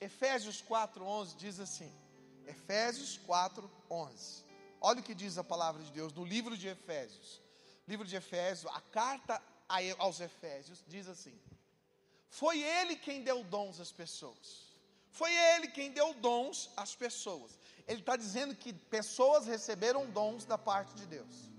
Efésios 4:11 diz assim. Efésios 4:11. Olha o que diz a palavra de Deus no livro de Efésios. Livro de Efésios, a carta aos Efésios diz assim: Foi ele quem deu dons às pessoas. Foi ele quem deu dons às pessoas. Ele está dizendo que pessoas receberam dons da parte de Deus.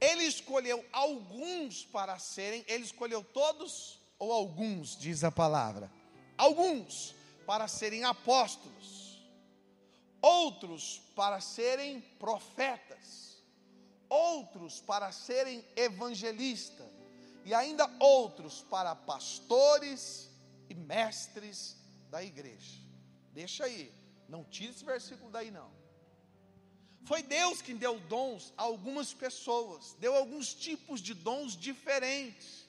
Ele escolheu alguns para serem, ele escolheu todos ou alguns, diz a palavra. Alguns para serem apóstolos, outros para serem profetas, outros para serem evangelistas, e ainda outros para pastores e mestres da igreja. Deixa aí, não tire esse versículo daí não. Foi Deus quem deu dons a algumas pessoas, deu alguns tipos de dons diferentes.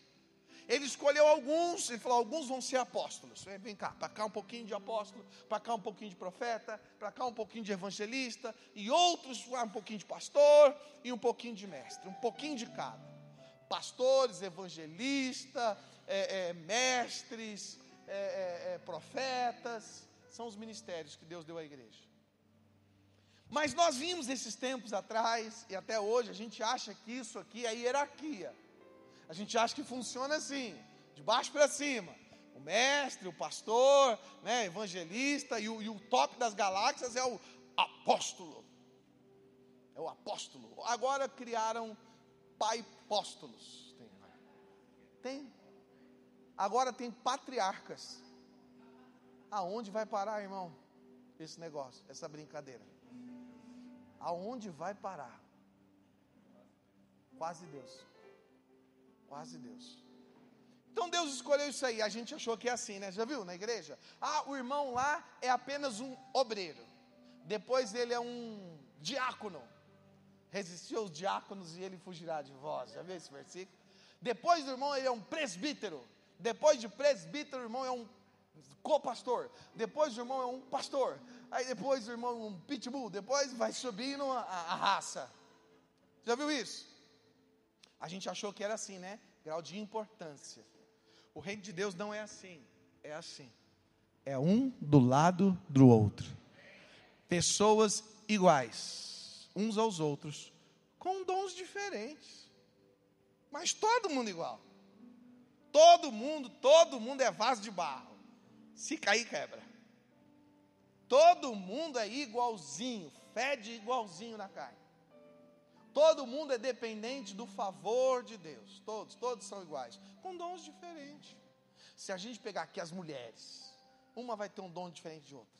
Ele escolheu alguns, ele falou: alguns vão ser apóstolos. Vem cá, para cá um pouquinho de apóstolo, para cá um pouquinho de profeta, para cá um pouquinho de evangelista, e outros um pouquinho de pastor e um pouquinho de mestre, um pouquinho de cada. Pastores, evangelistas, é, é, mestres, é, é, é, profetas, são os ministérios que Deus deu à igreja. Mas nós vimos esses tempos atrás, e até hoje, a gente acha que isso aqui é hierarquia. A gente acha que funciona assim, de baixo para cima. O mestre, o pastor, né, evangelista, e o, e o top das galáxias é o apóstolo. É o apóstolo. Agora criaram pai. Tem. Tem. Agora tem patriarcas. Aonde vai parar, irmão? Esse negócio, essa brincadeira. Aonde vai parar? Quase Deus. Quase Deus. Então Deus escolheu isso aí. A gente achou que é assim, né? Já viu na igreja? Ah, o irmão lá é apenas um obreiro. Depois ele é um diácono. Resistiu aos diáconos e ele fugirá de vós. Já viu esse versículo? Depois do irmão ele é um presbítero. Depois de presbítero, o irmão é um co-pastor. Depois o irmão é um pastor. Aí depois o irmão é um pitbull. Depois vai subindo a, a raça. Já viu isso? A gente achou que era assim, né? Grau de importância. O reino de Deus não é assim. É assim. É um do lado do outro. Pessoas iguais, uns aos outros, com dons diferentes. Mas todo mundo igual. Todo mundo, todo mundo é vaso de barro. Se cair, quebra. Todo mundo é igualzinho, fede igualzinho na carne. Todo mundo é dependente do favor de Deus. Todos, todos são iguais, com dons diferentes. Se a gente pegar aqui as mulheres, uma vai ter um dom diferente de outra.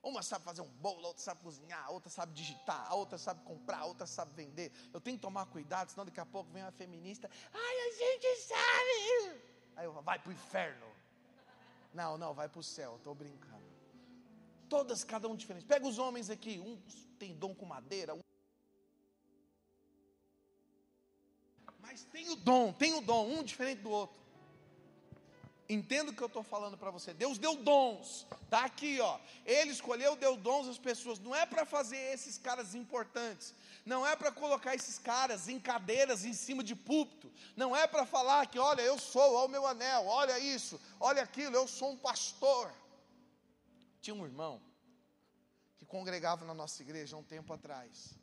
Uma sabe fazer um bolo, a outra sabe cozinhar, a outra sabe digitar, a outra sabe comprar, a outra sabe vender. Eu tenho que tomar cuidado, senão daqui a pouco vem uma feminista. Ai, a gente sabe. Aí eu vai para o inferno. Não, não, vai para o céu, estou brincando. Todas, cada um diferente. Pega os homens aqui, um tem dom com madeira, um tem o dom, tem o dom, um diferente do outro. Entendo o que eu estou falando para você. Deus deu dons, está aqui, ó. Ele escolheu, deu dons às pessoas. Não é para fazer esses caras importantes. Não é para colocar esses caras em cadeiras em cima de púlpito. Não é para falar que, olha, eu sou, olha o meu anel, olha isso, olha aquilo, eu sou um pastor. Tinha um irmão que congregava na nossa igreja há um tempo atrás.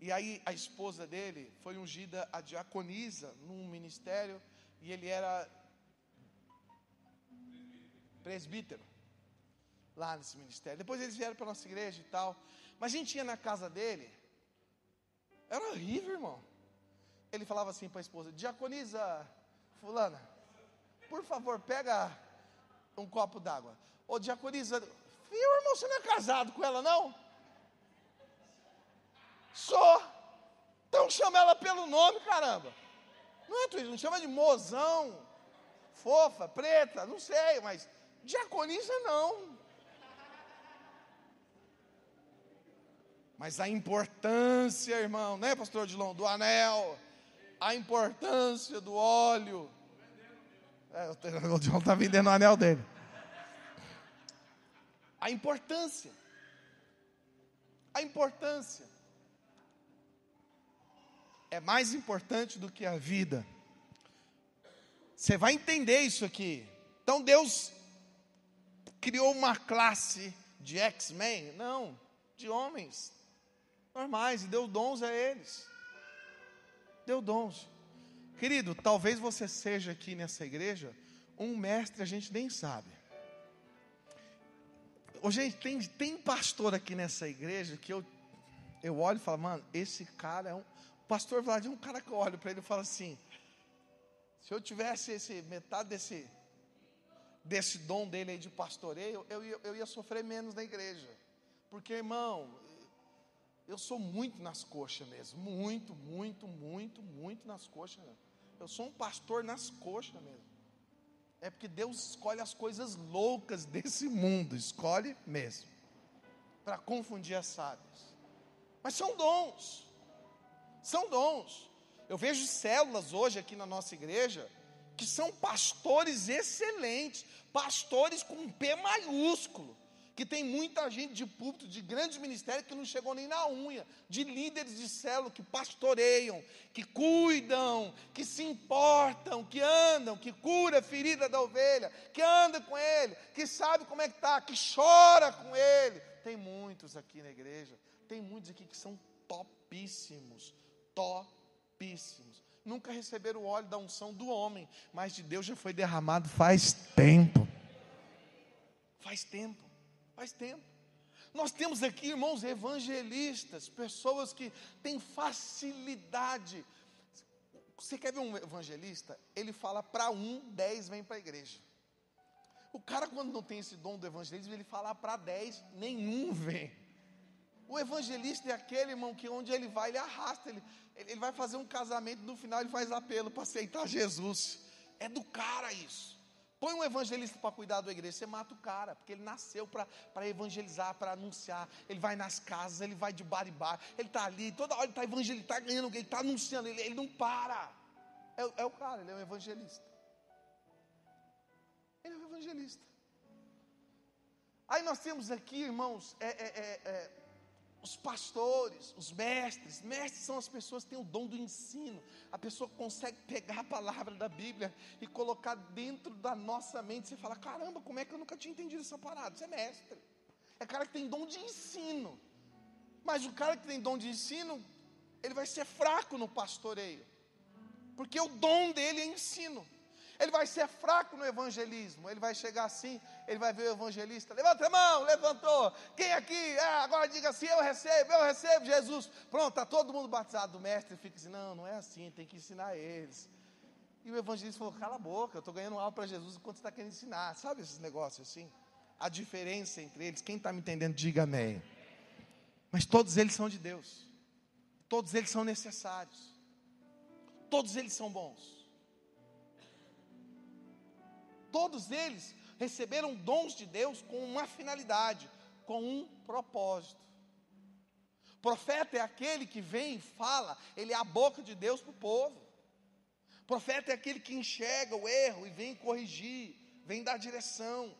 E aí a esposa dele foi ungida a diaconisa num ministério e ele era presbítero lá nesse ministério. Depois eles vieram para nossa igreja e tal. Mas a gente ia na casa dele. Era horrível, irmão. Ele falava assim para a esposa: Diaconisa fulana, por favor, pega um copo d'água. Ô diaconisa, viu, irmão, você não é casado com ela, não? Sou. Então chama ela pelo nome, caramba. Não é, Não chama de mozão, fofa, preta, não sei, mas diaconisa não. Mas a importância, irmão, né, pastor Dilon, do anel, a importância do óleo. É, o Dilon está vendendo o anel dele. A importância. A importância é mais importante do que a vida. Você vai entender isso aqui. Então Deus criou uma classe de X-Men? Não, de homens normais e deu dons a eles. Deu dons. Querido, talvez você seja aqui nessa igreja um mestre, a gente nem sabe. Ô, gente, tem, tem pastor aqui nessa igreja que eu, eu olho e falo, mano, esse cara é um. Pastor Vlad é um cara que eu olho para ele e falo assim: se eu tivesse esse, metade desse, desse dom dele aí de pastoreio, eu, eu, eu ia sofrer menos na igreja. Porque, irmão, eu sou muito nas coxas mesmo. Muito, muito, muito, muito nas coxas. Eu sou um pastor nas coxas mesmo. É porque Deus escolhe as coisas loucas desse mundo, escolhe mesmo, para confundir as sábias. Mas são dons, são dons. Eu vejo células hoje aqui na nossa igreja que são pastores excelentes, pastores com P maiúsculo que tem muita gente de púlpito, de grandes ministérios que não chegou nem na unha, de líderes de célula que pastoreiam, que cuidam, que se importam, que andam, que cura a ferida da ovelha, que anda com ele, que sabe como é que está, que chora com ele. Tem muitos aqui na igreja, tem muitos aqui que são topíssimos, topíssimos. Nunca receberam o óleo da unção do homem, mas de Deus já foi derramado faz tempo. Faz tempo. Faz tempo. Nós temos aqui, irmãos, evangelistas, pessoas que têm facilidade. Você quer ver um evangelista? Ele fala para um, dez vem para a igreja. O cara, quando não tem esse dom do evangelismo, ele fala para dez, nenhum vem. O evangelista é aquele, irmão, que onde ele vai, ele arrasta, ele, ele vai fazer um casamento, no final ele faz apelo para aceitar Jesus. É do cara isso. Põe um evangelista para cuidar da igreja, você mata o cara, porque ele nasceu para evangelizar, para anunciar. Ele vai nas casas, ele vai de bar em bar, ele está ali, toda hora ele está evangelizando, está ganhando, ele está anunciando, ele, ele, não para. É, é o cara, ele é um evangelista. Ele é um evangelista. Aí nós temos aqui, irmãos, é, é, é, é os pastores, os mestres, mestres são as pessoas que têm o dom do ensino. A pessoa consegue pegar a palavra da Bíblia e colocar dentro da nossa mente. Você fala: caramba, como é que eu nunca tinha entendido essa parada? Você é mestre. É cara que tem dom de ensino. Mas o cara que tem dom de ensino, ele vai ser fraco no pastoreio. Porque o dom dele é ensino. Ele vai ser fraco no evangelismo. Ele vai chegar assim, ele vai ver o evangelista. Levanta a mão, levantou. Quem aqui? Ah, agora diga assim: eu recebo, eu recebo Jesus. Pronto, está todo mundo batizado do mestre. Fica assim: não, não é assim, tem que ensinar eles. E o evangelista falou: cala a boca, eu estou ganhando algo para Jesus enquanto você está querendo ensinar. Sabe esses negócios assim? A diferença entre eles. Quem está me entendendo, diga amém. Mas todos eles são de Deus. Todos eles são necessários. Todos eles são bons. Todos eles receberam dons de Deus com uma finalidade, com um propósito. Profeta é aquele que vem e fala, ele é a boca de Deus para o povo. Profeta é aquele que enxerga o erro e vem corrigir, vem dar direção.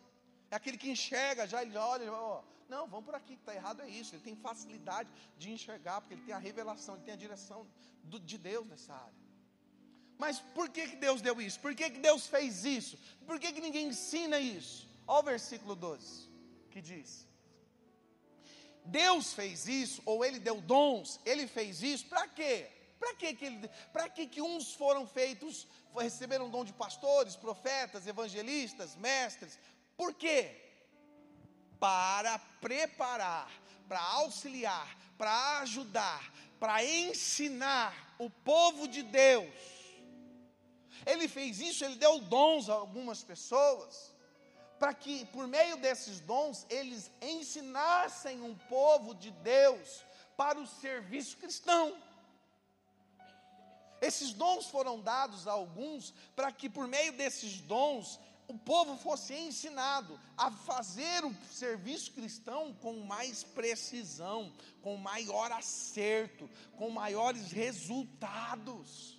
É aquele que enxerga, já ele olha, ó, não, vamos por aqui, que está errado é isso. Ele tem facilidade de enxergar, porque ele tem a revelação, ele tem a direção do, de Deus nessa área. Mas por que, que Deus deu isso? Por que, que Deus fez isso? Por que, que ninguém ensina isso? Olha o versículo 12, que diz: Deus fez isso, ou Ele deu dons, Ele fez isso, para quê? Para que que, que uns foram feitos, receberam dom de pastores, profetas, evangelistas, mestres? Por quê? Para preparar, para auxiliar, para ajudar, para ensinar o povo de Deus ele fez isso, ele deu dons a algumas pessoas, para que por meio desses dons eles ensinassem um povo de Deus para o serviço cristão. Esses dons foram dados a alguns para que por meio desses dons o povo fosse ensinado a fazer o serviço cristão com mais precisão, com maior acerto, com maiores resultados.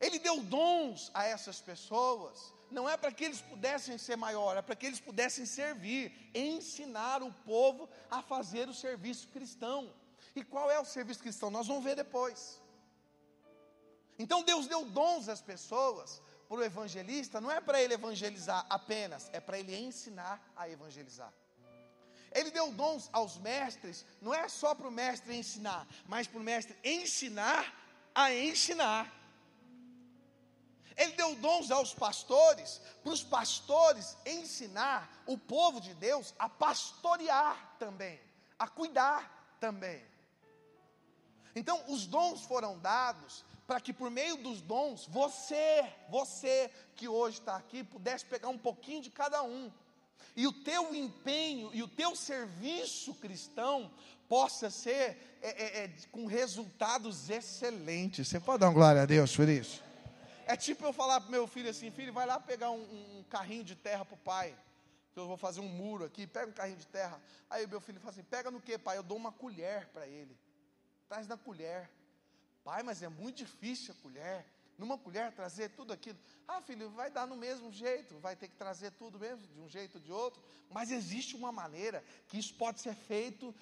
Ele deu dons a essas pessoas, não é para que eles pudessem ser maiores, é para que eles pudessem servir, ensinar o povo a fazer o serviço cristão. E qual é o serviço cristão? Nós vamos ver depois. Então Deus deu dons às pessoas, para o evangelista, não é para ele evangelizar apenas, é para ele ensinar a evangelizar. Ele deu dons aos mestres, não é só para o mestre ensinar, mas para o mestre ensinar a ensinar. Ele deu dons aos pastores, para os pastores ensinar o povo de Deus a pastorear também, a cuidar também. Então, os dons foram dados para que por meio dos dons, você, você que hoje está aqui, pudesse pegar um pouquinho de cada um. E o teu empenho e o teu serviço cristão possa ser é, é, é, com resultados excelentes. Você pode dar uma glória a Deus por isso? É tipo eu falar para meu filho assim: filho, vai lá pegar um, um carrinho de terra para o pai. Que eu vou fazer um muro aqui, pega um carrinho de terra. Aí meu filho fala assim: pega no que, pai? Eu dou uma colher para ele traz na colher. Pai, mas é muito difícil a colher. Numa colher trazer tudo aquilo. Ah, filho, vai dar no mesmo jeito, vai ter que trazer tudo mesmo, de um jeito ou de outro. Mas existe uma maneira que isso pode ser feito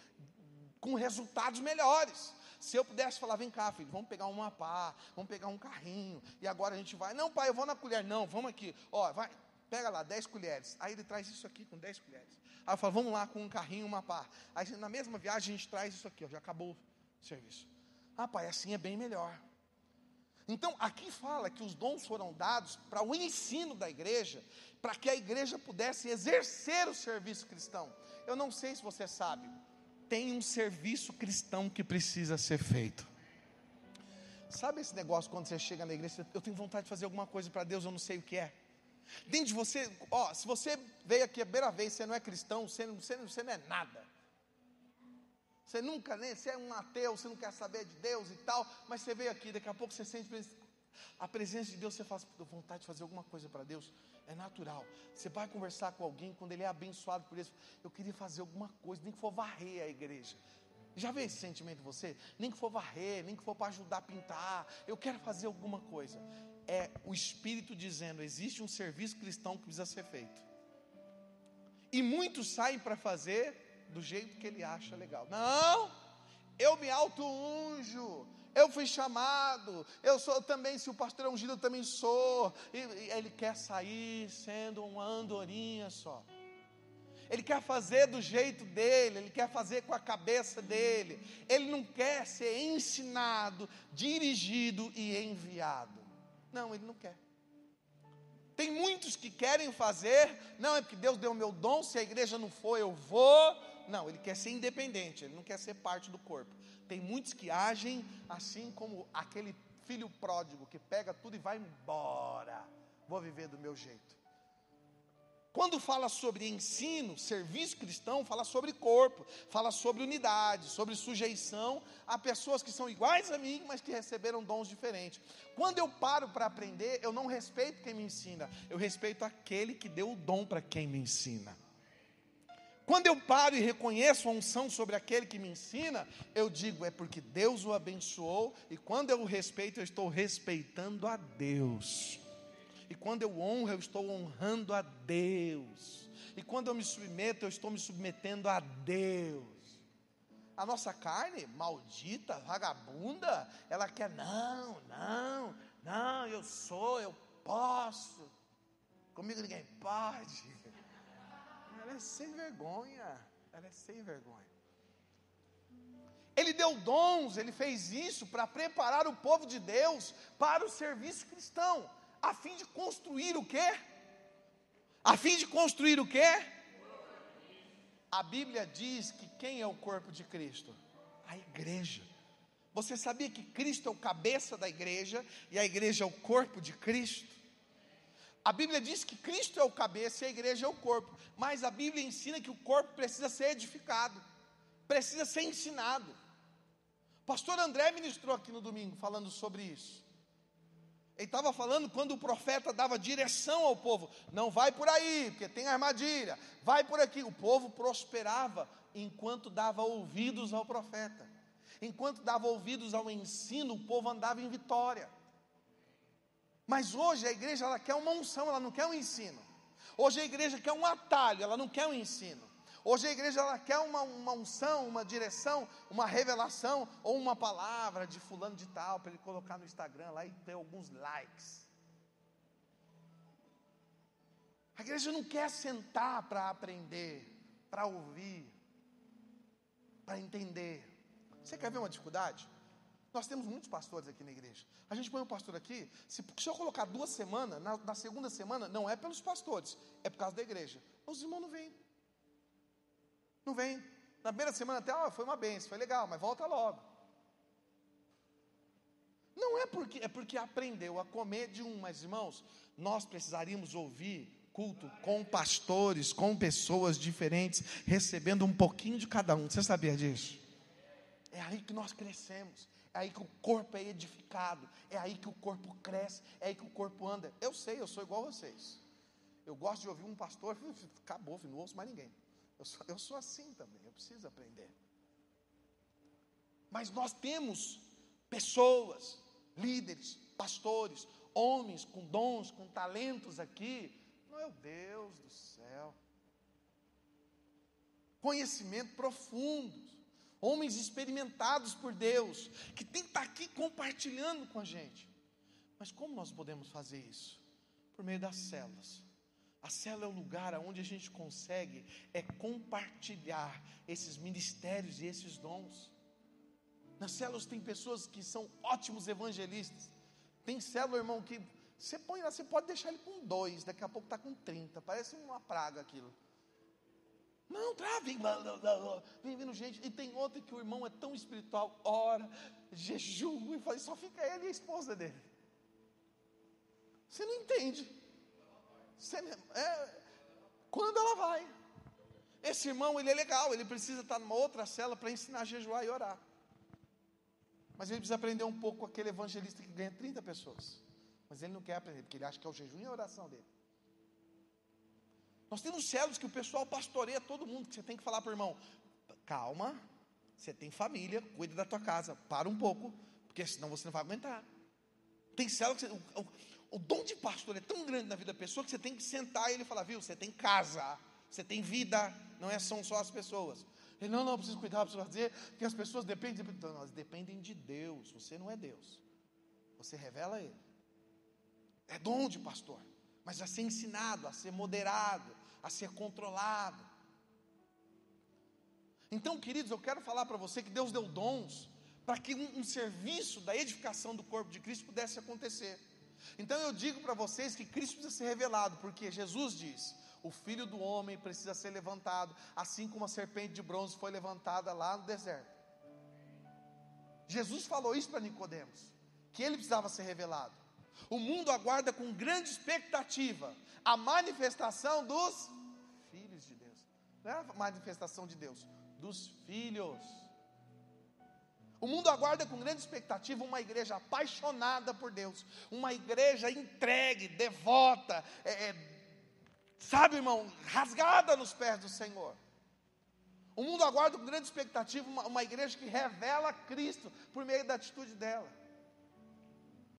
com resultados melhores. Se eu pudesse falar, vem cá, filho, vamos pegar uma pá, vamos pegar um carrinho, e agora a gente vai. Não, pai, eu vou na colher. Não, vamos aqui. Ó, vai, pega lá, 10 colheres. Aí ele traz isso aqui com 10 colheres. Aí eu falo, vamos lá com um carrinho, uma pá. Aí na mesma viagem a gente traz isso aqui, ó, já acabou serviço. Ah, pai, assim é bem melhor. Então, aqui fala que os dons foram dados para o ensino da igreja, para que a igreja pudesse exercer o serviço cristão. Eu não sei se você sabe, tem um serviço cristão que precisa ser feito. Sabe esse negócio quando você chega na igreja, eu tenho vontade de fazer alguma coisa para Deus, eu não sei o que é. Dentro de você, ó, se você veio aqui a primeira vez, você não é cristão, você, você, você não é nada. Você nunca, nem, você é um ateu, você não quer saber de Deus e tal, mas você veio aqui, daqui a pouco você sente a presença de Deus, você faz vontade de fazer alguma coisa para Deus, é natural. Você vai conversar com alguém, quando ele é abençoado por isso, eu queria fazer alguma coisa, nem que for varrer a igreja. Já veio esse sentimento em você? Nem que for varrer, nem que for para ajudar a pintar, eu quero fazer alguma coisa. É o Espírito dizendo: existe um serviço cristão que precisa ser feito. E muitos saem para fazer do jeito que ele acha legal. Não, eu me auto-unjo, eu fui chamado, eu sou também, se o pastor é ungido, eu também sou. E, e ele quer sair sendo uma andorinha só. Ele quer fazer do jeito dele, ele quer fazer com a cabeça dele. Ele não quer ser ensinado, dirigido e enviado. Não, ele não quer. Tem muitos que querem fazer, não é porque Deus deu o meu dom, se a igreja não for, eu vou, não, ele quer ser independente, ele não quer ser parte do corpo. Tem muitos que agem assim como aquele filho pródigo que pega tudo e vai embora. Vou viver do meu jeito. Quando fala sobre ensino, serviço cristão, fala sobre corpo, fala sobre unidade, sobre sujeição a pessoas que são iguais a mim, mas que receberam dons diferentes. Quando eu paro para aprender, eu não respeito quem me ensina, eu respeito aquele que deu o dom para quem me ensina. Quando eu paro e reconheço a unção sobre aquele que me ensina, eu digo, é porque Deus o abençoou, e quando eu o respeito, eu estou respeitando a Deus. E quando eu honro, eu estou honrando a Deus. E quando eu me submeto, eu estou me submetendo a Deus. A nossa carne, maldita, vagabunda, ela quer, não, não, não, eu sou, eu posso. Comigo ninguém pode. Ela é sem vergonha. Ela é sem vergonha. Ele deu dons, ele fez isso para preparar o povo de Deus para o serviço cristão, a fim de construir o quê? A fim de construir o quê? A Bíblia diz que quem é o corpo de Cristo? A igreja. Você sabia que Cristo é o cabeça da igreja e a igreja é o corpo de Cristo? A Bíblia diz que Cristo é o cabeça e a igreja é o corpo, mas a Bíblia ensina que o corpo precisa ser edificado, precisa ser ensinado. Pastor André ministrou aqui no domingo falando sobre isso. Ele estava falando quando o profeta dava direção ao povo: não vai por aí, porque tem armadilha, vai por aqui. O povo prosperava enquanto dava ouvidos ao profeta, enquanto dava ouvidos ao ensino, o povo andava em vitória. Mas hoje a igreja ela quer uma unção, ela não quer um ensino. Hoje a igreja quer um atalho, ela não quer um ensino. Hoje a igreja ela quer uma, uma unção, uma direção, uma revelação ou uma palavra de fulano de tal para ele colocar no Instagram lá e ter alguns likes. A igreja não quer sentar para aprender, para ouvir, para entender. Você quer ver uma dificuldade? Nós temos muitos pastores aqui na igreja. A gente põe um pastor aqui, se, se eu colocar duas semanas, na, na, segunda semana, não é pelos pastores, é por causa da igreja. Os irmãos não vêm. Não vêm. Na primeira semana até, ó, foi uma benção, foi legal, mas volta logo. Não é porque, é porque aprendeu a comer de um, mas irmãos, nós precisaríamos ouvir culto com pastores, com pessoas diferentes, recebendo um pouquinho de cada um. Você sabia disso? É aí que nós crescemos é aí que o corpo é edificado, é aí que o corpo cresce, é aí que o corpo anda. Eu sei, eu sou igual a vocês. Eu gosto de ouvir um pastor, acabou, não ouço mais ninguém. Eu sou, eu sou assim também, eu preciso aprender. Mas nós temos pessoas, líderes, pastores, homens com dons, com talentos aqui. Meu Deus do céu. Conhecimento profundo homens experimentados por Deus, que tem que estar aqui compartilhando com a gente. Mas como nós podemos fazer isso? Por meio das células. A célula é o lugar onde a gente consegue é compartilhar esses ministérios e esses dons. Nas células tem pessoas que são ótimos evangelistas. Tem célula, irmão, que você põe lá, você pode deixar ele com dois, daqui a pouco está com 30. Parece uma praga aquilo. Não, tá, vem, vindo gente. E tem outra que o irmão é tão espiritual, ora, jejum, e fala, só fica ele e a esposa dele. Você não entende. Você, é, quando ela vai? Esse irmão, ele é legal, ele precisa estar numa outra cela para ensinar a jejuar e orar. Mas ele precisa aprender um pouco com aquele evangelista que ganha 30 pessoas. Mas ele não quer aprender, porque ele acha que é o jejum e a oração dele. Nós temos células que o pessoal pastoreia todo mundo, que você tem que falar para o irmão, calma, você tem família, cuida da tua casa, para um pouco, porque senão você não vai aguentar. Tem células que você, o, o, o, dom de pastor é tão grande na vida da pessoa que você tem que sentar e ele falar, viu, você tem casa, você tem vida, não é, são só as pessoas. Ele, não, não, preciso cuidar, preciso fazer, porque as pessoas dependem, então, elas dependem de Deus, você não é Deus. Você revela Ele. É dom de pastor mas a ser ensinado, a ser moderado, a ser controlado. Então, queridos, eu quero falar para você que Deus deu dons para que um, um, serviço da edificação do corpo de Cristo pudesse acontecer. Então eu digo para vocês que Cristo precisa ser revelado, porque Jesus diz: o filho do homem precisa ser levantado, assim como a serpente de bronze foi levantada lá no deserto. Jesus falou isso para Nicodemos, que ele precisava ser revelado. O mundo aguarda com grande expectativa a manifestação dos filhos de Deus. Não é a manifestação de Deus, dos filhos. O mundo aguarda com grande expectativa uma igreja apaixonada por Deus, uma igreja entregue, devota, é, é, sabe, irmão, rasgada nos pés do Senhor. O mundo aguarda com grande expectativa uma, uma igreja que revela Cristo por meio da atitude dela.